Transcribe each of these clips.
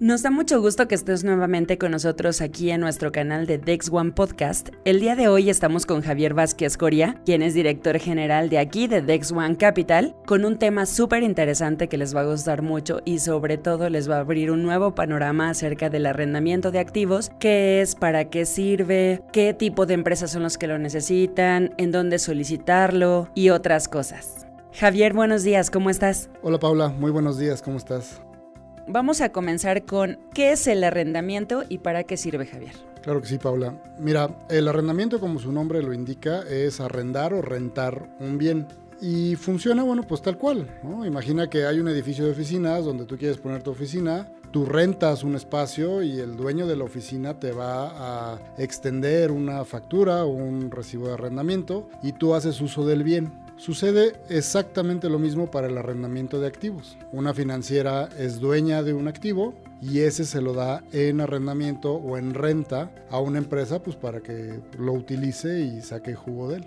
Nos da mucho gusto que estés nuevamente con nosotros aquí en nuestro canal de Dex One Podcast. El día de hoy estamos con Javier Vázquez Coria, quien es director general de aquí de Dex One Capital, con un tema súper interesante que les va a gustar mucho y sobre todo les va a abrir un nuevo panorama acerca del arrendamiento de activos, qué es, para qué sirve, qué tipo de empresas son los que lo necesitan, en dónde solicitarlo y otras cosas. Javier, buenos días, ¿cómo estás? Hola Paula, muy buenos días, ¿cómo estás? Vamos a comenzar con qué es el arrendamiento y para qué sirve Javier. Claro que sí, Paula. Mira, el arrendamiento, como su nombre lo indica, es arrendar o rentar un bien. Y funciona, bueno, pues tal cual. Imagina que hay un edificio de oficinas donde tú quieres poner tu oficina, tú rentas un espacio y el dueño de la oficina te va a extender una factura o un recibo de arrendamiento y tú haces uso del bien. Sucede exactamente lo mismo para el arrendamiento de activos. Una financiera es dueña de un activo y ese se lo da en arrendamiento o en renta a una empresa pues para que lo utilice y saque jugo de él.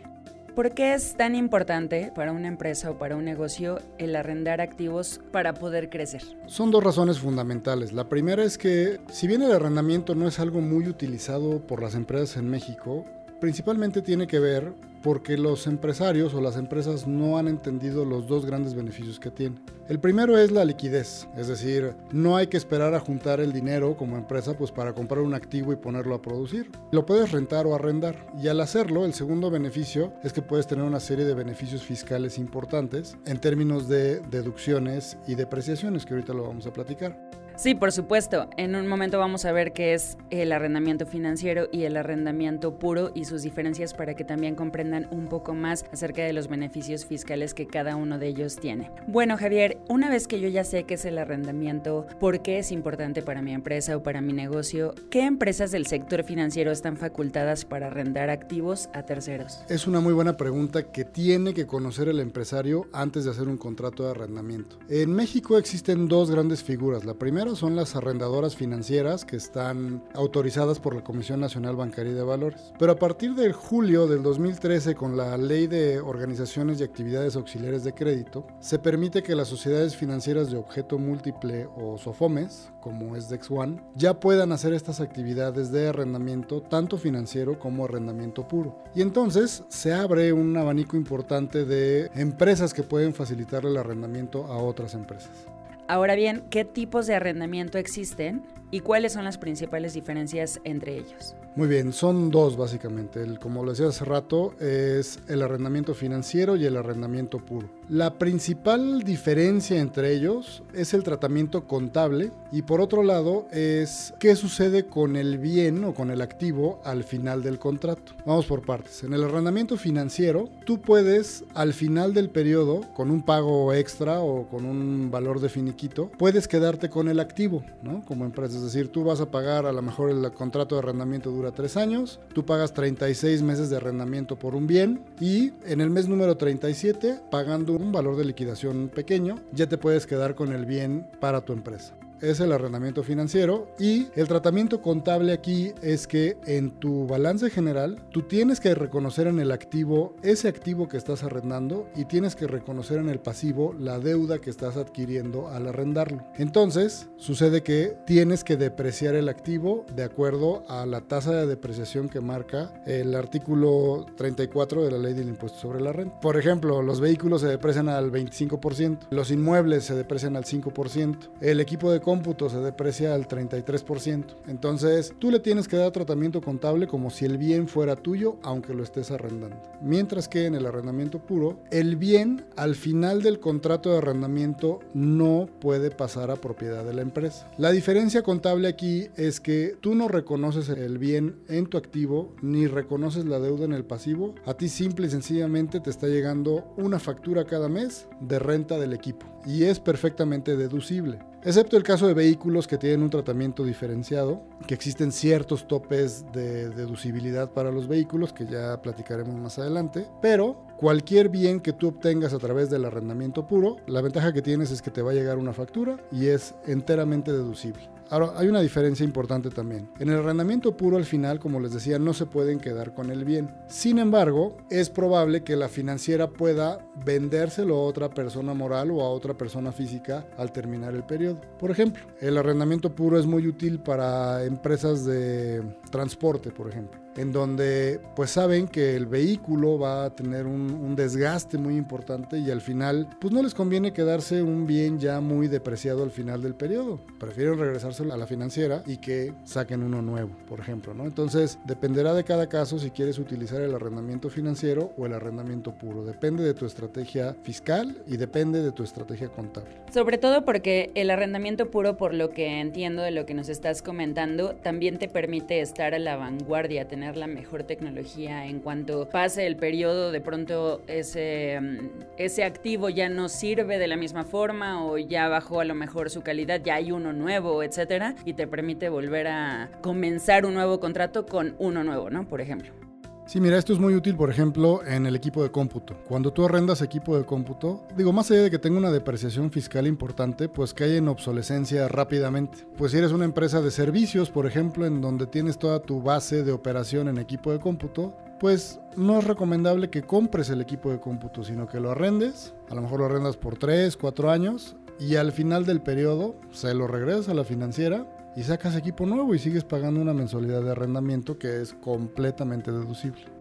¿Por qué es tan importante para una empresa o para un negocio el arrendar activos para poder crecer? Son dos razones fundamentales. La primera es que si bien el arrendamiento no es algo muy utilizado por las empresas en México, principalmente tiene que ver porque los empresarios o las empresas no han entendido los dos grandes beneficios que tiene. El primero es la liquidez, es decir, no hay que esperar a juntar el dinero como empresa pues para comprar un activo y ponerlo a producir. Lo puedes rentar o arrendar y al hacerlo el segundo beneficio es que puedes tener una serie de beneficios fiscales importantes en términos de deducciones y depreciaciones que ahorita lo vamos a platicar. Sí, por supuesto. En un momento vamos a ver qué es el arrendamiento financiero y el arrendamiento puro y sus diferencias para que también comprendan un poco más acerca de los beneficios fiscales que cada uno de ellos tiene. Bueno, Javier, una vez que yo ya sé qué es el arrendamiento, por qué es importante para mi empresa o para mi negocio, ¿qué empresas del sector financiero están facultadas para arrendar activos a terceros? Es una muy buena pregunta que tiene que conocer el empresario antes de hacer un contrato de arrendamiento. En México existen dos grandes figuras. La primera son las arrendadoras financieras que están autorizadas por la Comisión Nacional Bancaria de Valores. Pero a partir de julio del 2013, con la Ley de Organizaciones y Actividades Auxiliares de Crédito, se permite que las sociedades financieras de objeto múltiple o SOFOMES, como es Dex One, ya puedan hacer estas actividades de arrendamiento tanto financiero como arrendamiento puro. Y entonces se abre un abanico importante de empresas que pueden facilitar el arrendamiento a otras empresas. Ahora bien, ¿qué tipos de arrendamiento existen y cuáles son las principales diferencias entre ellos? Muy bien, son dos básicamente. El, como lo decía hace rato, es el arrendamiento financiero y el arrendamiento puro. La principal diferencia entre ellos es el tratamiento contable y por otro lado es qué sucede con el bien o con el activo al final del contrato. Vamos por partes. En el arrendamiento financiero, tú puedes al final del periodo, con un pago extra o con un valor de finiquito, puedes quedarte con el activo, ¿no? Como empresa. Es decir, tú vas a pagar a lo mejor el contrato de arrendamiento dura tres años, tú pagas 36 meses de arrendamiento por un bien y en el mes número 37, pagando un valor de liquidación pequeño, ya te puedes quedar con el bien para tu empresa es el arrendamiento financiero y el tratamiento contable aquí es que en tu balance general tú tienes que reconocer en el activo ese activo que estás arrendando y tienes que reconocer en el pasivo la deuda que estás adquiriendo al arrendarlo. Entonces sucede que tienes que depreciar el activo de acuerdo a la tasa de depreciación que marca el artículo 34 de la ley del impuesto sobre la renta. Por ejemplo, los vehículos se deprecian al 25%, los inmuebles se deprecian al 5%, el equipo de cómputo se deprecia al 33%. Entonces, tú le tienes que dar tratamiento contable como si el bien fuera tuyo, aunque lo estés arrendando. Mientras que en el arrendamiento puro, el bien al final del contrato de arrendamiento no puede pasar a propiedad de la empresa. La diferencia contable aquí es que tú no reconoces el bien en tu activo ni reconoces la deuda en el pasivo. A ti simple y sencillamente te está llegando una factura cada mes de renta del equipo y es perfectamente deducible excepto el caso de vehículos que tienen un tratamiento diferenciado, que existen ciertos topes de deducibilidad para los vehículos, que ya platicaremos más adelante, pero cualquier bien que tú obtengas a través del arrendamiento puro, la ventaja que tienes es que te va a llegar una factura y es enteramente deducible. Ahora, hay una diferencia importante también. En el arrendamiento puro al final, como les decía, no se pueden quedar con el bien. Sin embargo, es probable que la financiera pueda vendérselo a otra persona moral o a otra persona física al terminar el periodo. Por ejemplo, el arrendamiento puro es muy útil para empresas de transporte, por ejemplo en donde pues saben que el vehículo va a tener un, desgaste muy importante y al final pues no les conviene quedarse un bien ya muy depreciado al final del periodo. Prefieren regresárselo a la financiera y que saquen uno nuevo, por ejemplo, ¿no? Entonces dependerá de cada caso si quieres utilizar el arrendamiento financiero o el arrendamiento puro. Depende de tu estrategia fiscal y depende de tu estrategia contable. Sobre todo porque el arrendamiento puro, por lo que entiendo de lo que nos estás comentando, también te permite estar a la vanguardia, tener la mejor tecnología en cuanto pase el periodo, de pronto ese, mm, ese activo ya no sirve de la misma forma o ya bajó a lo mejor su calidad, ya hay uno nuevo, etcétera, y te permite volver a comenzar un nuevo contrato con uno nuevo, ¿no? Por ejemplo. Sí, mira, esto es muy útil, por ejemplo, en el equipo de cómputo. Cuando tú arrendas equipo de cómputo, digo, más allá de que tenga una depreciación fiscal importante, pues hay en obsolescencia rápidamente. Pues si eres una empresa de servicios, por ejemplo, en donde tienes toda tu base de operación en equipo de cómputo, pues no es recomendable que compres el equipo de cómputo, sino que lo arrendes. A lo mejor lo arrendas por 3, 4 años y al final del periodo se lo regresas a la financiera y sacas equipo nuevo y sigues pagando una mensualidad de arrendamiento que es completamente deducible.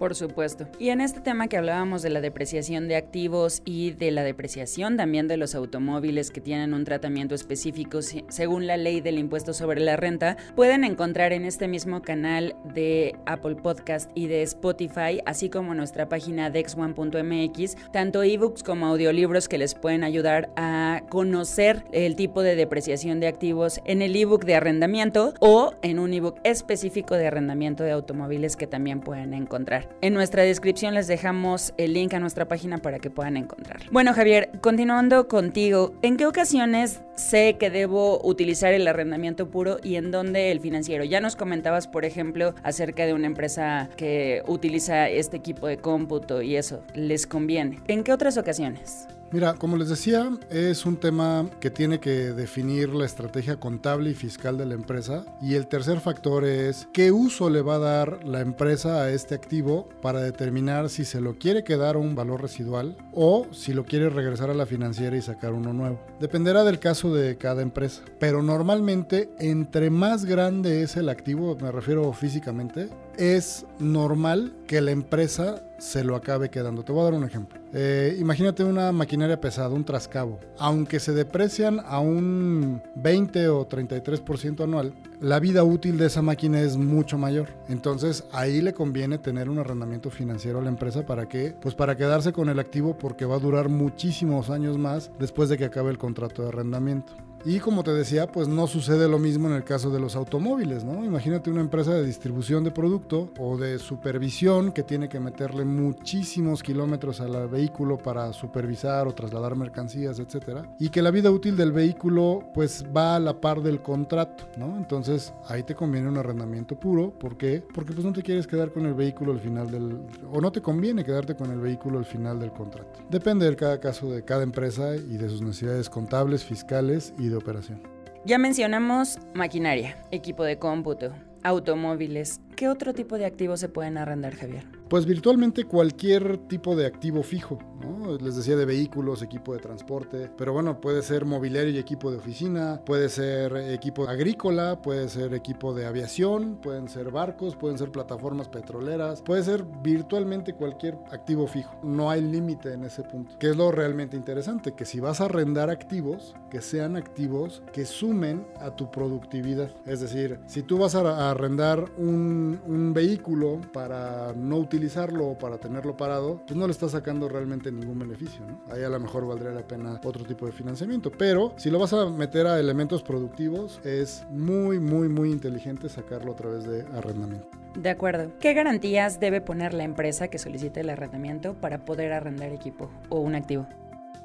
Por supuesto. Y en este tema que hablábamos de la depreciación de activos y de la depreciación también de los automóviles que tienen un tratamiento específico según la ley del impuesto sobre la renta, pueden encontrar en este mismo canal de Apple Podcast y de Spotify, así como nuestra página dexone.mx, tanto ebooks como audiolibros que les pueden ayudar a conocer el tipo de depreciación de activos en el ebook de arrendamiento o en un ebook específico de arrendamiento de automóviles que también pueden encontrar. En nuestra descripción les dejamos el link a nuestra página para que puedan encontrar. Bueno, Javier, continuando contigo, ¿en qué ocasiones sé que debo utilizar el arrendamiento puro y en dónde el financiero? Ya nos comentabas, por ejemplo, acerca de una empresa que utiliza este equipo de cómputo y eso, ¿les conviene? ¿En qué otras ocasiones? Mira, como les decía, es un tema que tiene que definir la estrategia contable y fiscal de la empresa. Y el tercer factor es qué uso le va a dar la empresa a este activo para determinar si se lo quiere quedar un valor residual o si lo quiere regresar a la financiera y sacar uno nuevo. Dependerá del caso de cada empresa. Pero normalmente, entre más grande es el activo, me refiero físicamente, es normal que la empresa se lo acabe quedando. Te voy a dar un ejemplo. Eh, imagínate una maquinaria pesada, un trascabo. Aunque se deprecian a un 20 o 33% anual, la vida útil de esa máquina es mucho mayor. Entonces ahí le conviene tener un arrendamiento financiero a la empresa para que, pues para quedarse con el activo porque va a durar muchísimos años más después de que acabe el contrato de arrendamiento. Y como te decía, pues no sucede lo mismo en el caso de los automóviles, ¿no? Imagínate una empresa de distribución de producto o de supervisión que tiene que meterle muchísimos kilómetros al vehículo para supervisar o trasladar mercancías, etcétera, y que la vida útil del vehículo pues va a la par del contrato, ¿no? Entonces ahí te conviene un arrendamiento puro, ¿por qué? Porque pues no te quieres quedar con el vehículo al final del o no te conviene quedarte con el vehículo al final del contrato. Depende de cada caso de cada empresa y de sus necesidades contables, fiscales y operación. Ya mencionamos maquinaria, equipo de cómputo, automóviles. ¿Qué otro tipo de activos se pueden arrendar, Javier? Pues virtualmente cualquier tipo de activo fijo, ¿no? Les decía de vehículos, equipo de transporte, pero bueno, puede ser mobiliario y equipo de oficina, puede ser equipo agrícola, puede ser equipo de aviación, pueden ser barcos, pueden ser plataformas petroleras, puede ser virtualmente cualquier activo fijo. No hay límite en ese punto. Que es lo realmente interesante, que si vas a arrendar activos, que sean activos que sumen a tu productividad. Es decir, si tú vas a arrendar un, un vehículo para no utilizar utilizarlo para tenerlo parado, pues no le está sacando realmente ningún beneficio. Ahí a lo mejor valdría la pena otro tipo de financiamiento. Pero si lo vas a meter a elementos productivos, es muy, muy, muy inteligente sacarlo a través de arrendamiento. De acuerdo. ¿Qué garantías debe poner la empresa que solicite el arrendamiento para poder arrendar equipo o un activo?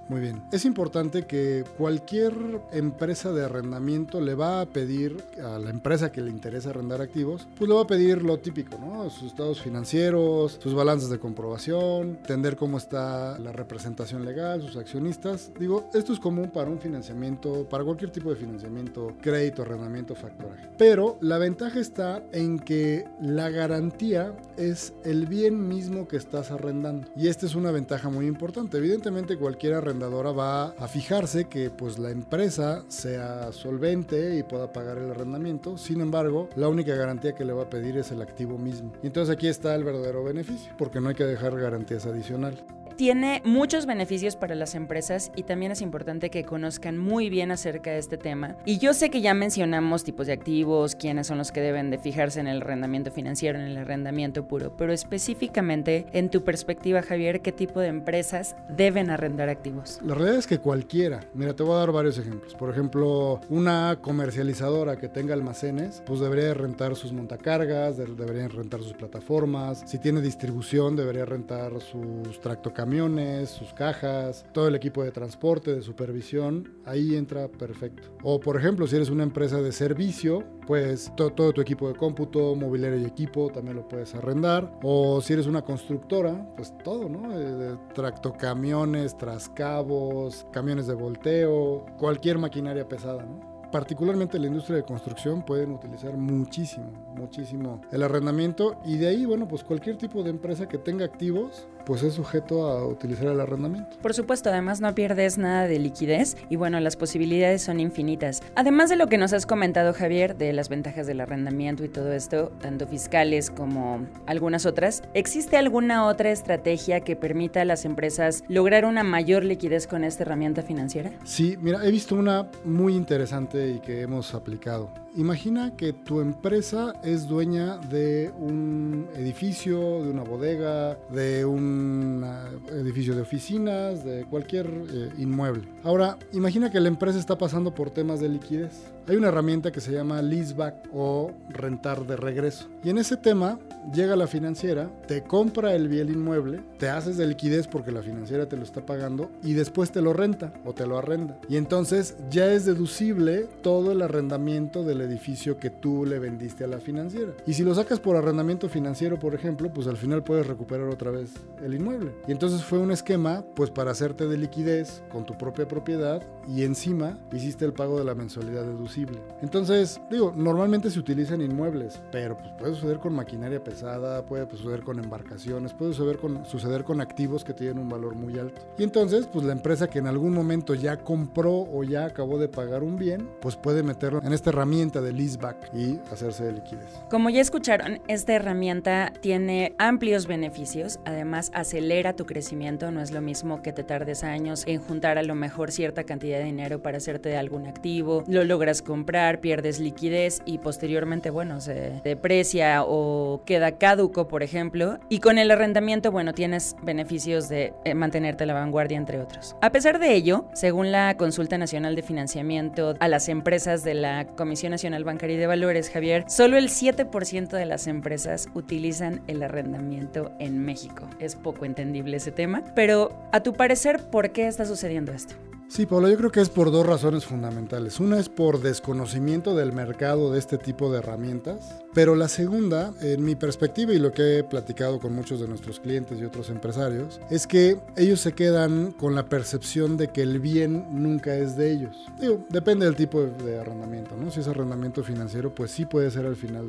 Muy bien. Es importante que cualquier empresa de arrendamiento le va a pedir a la empresa que le interesa arrendar activos, pues le va a pedir lo típico, ¿no? Sus estados financieros, sus balances de comprobación, entender cómo está la representación legal, sus accionistas. Digo, esto es común para un financiamiento, para cualquier tipo de financiamiento, crédito, arrendamiento, factoraje. Pero la ventaja está en que la garantía es el bien mismo que estás arrendando. Y esta es una ventaja muy importante. Evidentemente cualquier va a fijarse que pues la empresa sea solvente y pueda pagar el arrendamiento. Sin embargo, la única garantía que le va a pedir es el activo mismo. Y entonces aquí está el verdadero beneficio, porque no hay que dejar garantías adicionales tiene muchos beneficios para las empresas y también es importante que conozcan muy bien acerca de este tema. Y yo sé que ya mencionamos tipos de activos, quiénes son los que deben de fijarse en el arrendamiento financiero, en el arrendamiento puro, pero específicamente en tu perspectiva, Javier, ¿qué tipo de empresas deben arrendar activos? La realidad es que cualquiera. Mira, te voy a dar varios ejemplos. Por ejemplo, una comercializadora que tenga almacenes, pues debería rentar sus montacargas, debería rentar sus plataformas. Si tiene distribución, debería rentar sus tractocamiones camiones, sus cajas, todo el equipo de transporte, de supervisión, ahí entra perfecto. O por ejemplo, si eres una empresa de servicio, pues todo, tu equipo de cómputo, mobiliario y equipo también lo puedes arrendar. O si eres una constructora, pues todo, ¿no? Eh, tractocamiones, trascabos, camiones de volteo, cualquier maquinaria pesada, ¿no? Particularmente la industria de construcción, pueden utilizar muchísimo, muchísimo el arrendamiento y de ahí, bueno, pues cualquier tipo de empresa que tenga activos, pues es sujeto a utilizar el arrendamiento. Por supuesto, además no pierdes nada de liquidez y bueno, las posibilidades son infinitas. Además de lo que nos has comentado, Javier, de las ventajas del arrendamiento y todo esto, tanto fiscales como algunas otras, ¿existe alguna otra estrategia que permita a las empresas lograr una mayor liquidez con esta herramienta financiera? Sí, mira, he visto una muy interesante y que hemos aplicado. Imagina que tu empresa es dueña de un edificio, de una bodega, de un edificio de oficinas, de cualquier eh, inmueble. Ahora, imagina que la empresa está pasando por temas de liquidez. Hay una herramienta que se llama leaseback o rentar de regreso. Y en ese tema llega la financiera, te compra el bien inmueble, te haces de liquidez porque la financiera te lo está pagando y después te lo renta o te lo arrenda. Y entonces ya es deducible todo el arrendamiento del edificio que tú le vendiste a la financiera. Y si lo sacas por arrendamiento financiero, por ejemplo, pues al final puedes recuperar otra vez el inmueble. Y entonces fue un esquema pues para hacerte de liquidez con tu propia propiedad y encima hiciste el pago de la mensualidad deducible entonces, digo, normalmente se utilizan inmuebles, pero pues, puede suceder con maquinaria pesada, puede pues, suceder con embarcaciones, puede suceder con, suceder con activos que tienen un valor muy alto. Y entonces, pues la empresa que en algún momento ya compró o ya acabó de pagar un bien, pues puede meterlo en esta herramienta de leaseback y hacerse de liquidez. Como ya escucharon, esta herramienta tiene amplios beneficios, además acelera tu crecimiento, no es lo mismo que te tardes años en juntar a lo mejor cierta cantidad de dinero para hacerte de algún activo, lo logras comprar, pierdes liquidez y posteriormente, bueno, se deprecia o queda caduco, por ejemplo. Y con el arrendamiento, bueno, tienes beneficios de eh, mantenerte a la vanguardia, entre otros. A pesar de ello, según la Consulta Nacional de Financiamiento a las empresas de la Comisión Nacional Bancaria y de Valores, Javier, solo el 7% de las empresas utilizan el arrendamiento en México. Es poco entendible ese tema, pero a tu parecer, ¿por qué está sucediendo esto? Sí, Pablo, yo creo que es por dos razones fundamentales. Una es por desconocimiento del mercado de este tipo de herramientas, pero la segunda, en mi perspectiva y lo que he platicado con muchos de nuestros clientes y otros empresarios, es que ellos se quedan con la percepción de que el bien nunca es de ellos. Digo, depende del tipo de, arrendamiento, ¿no? Si es arrendamiento financiero, pues sí puede ser al final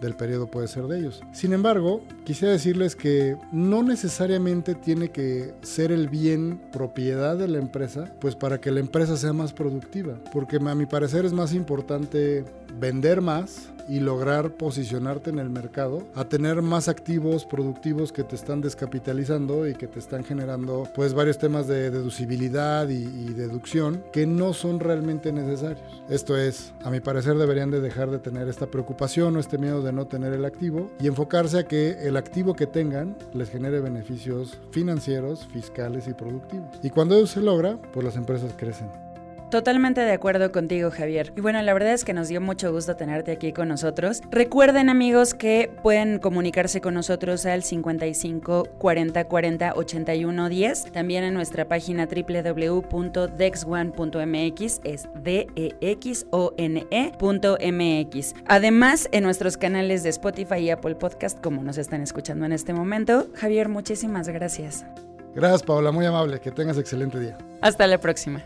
del periodo, puede ser de ellos. Sin embargo, quisiera decirles que no necesariamente tiene que ser el bien propiedad de la empresa, pues para que la empresa sea más productiva. Porque a mi parecer es más importante vender más y lograr posicionarte en el mercado a tener más activos productivos que te están descapitalizando y que te están generando pues varios temas de deducibilidad y, deducción que no son realmente necesarios. Esto es, a mi parecer deberían de dejar de tener esta preocupación o este miedo de no tener el activo y enfocarse a que el activo que tengan les genere beneficios financieros, fiscales y productivos. Y cuando eso se logra, pues las empresas crecen. Totalmente de acuerdo contigo, Javier. Y bueno, la verdad es que nos dio mucho gusto tenerte aquí con nosotros. Recuerden, amigos, que pueden comunicarse con nosotros al 55 40 40 81 10. También en nuestra página www.dexone.mx es d e x o n e.mx. Además, en nuestros canales de Spotify y Apple Podcast, como nos están escuchando en este momento. Javier, muchísimas gracias. Gracias, Paola, muy amable. Que tengas excelente día. Hasta la próxima.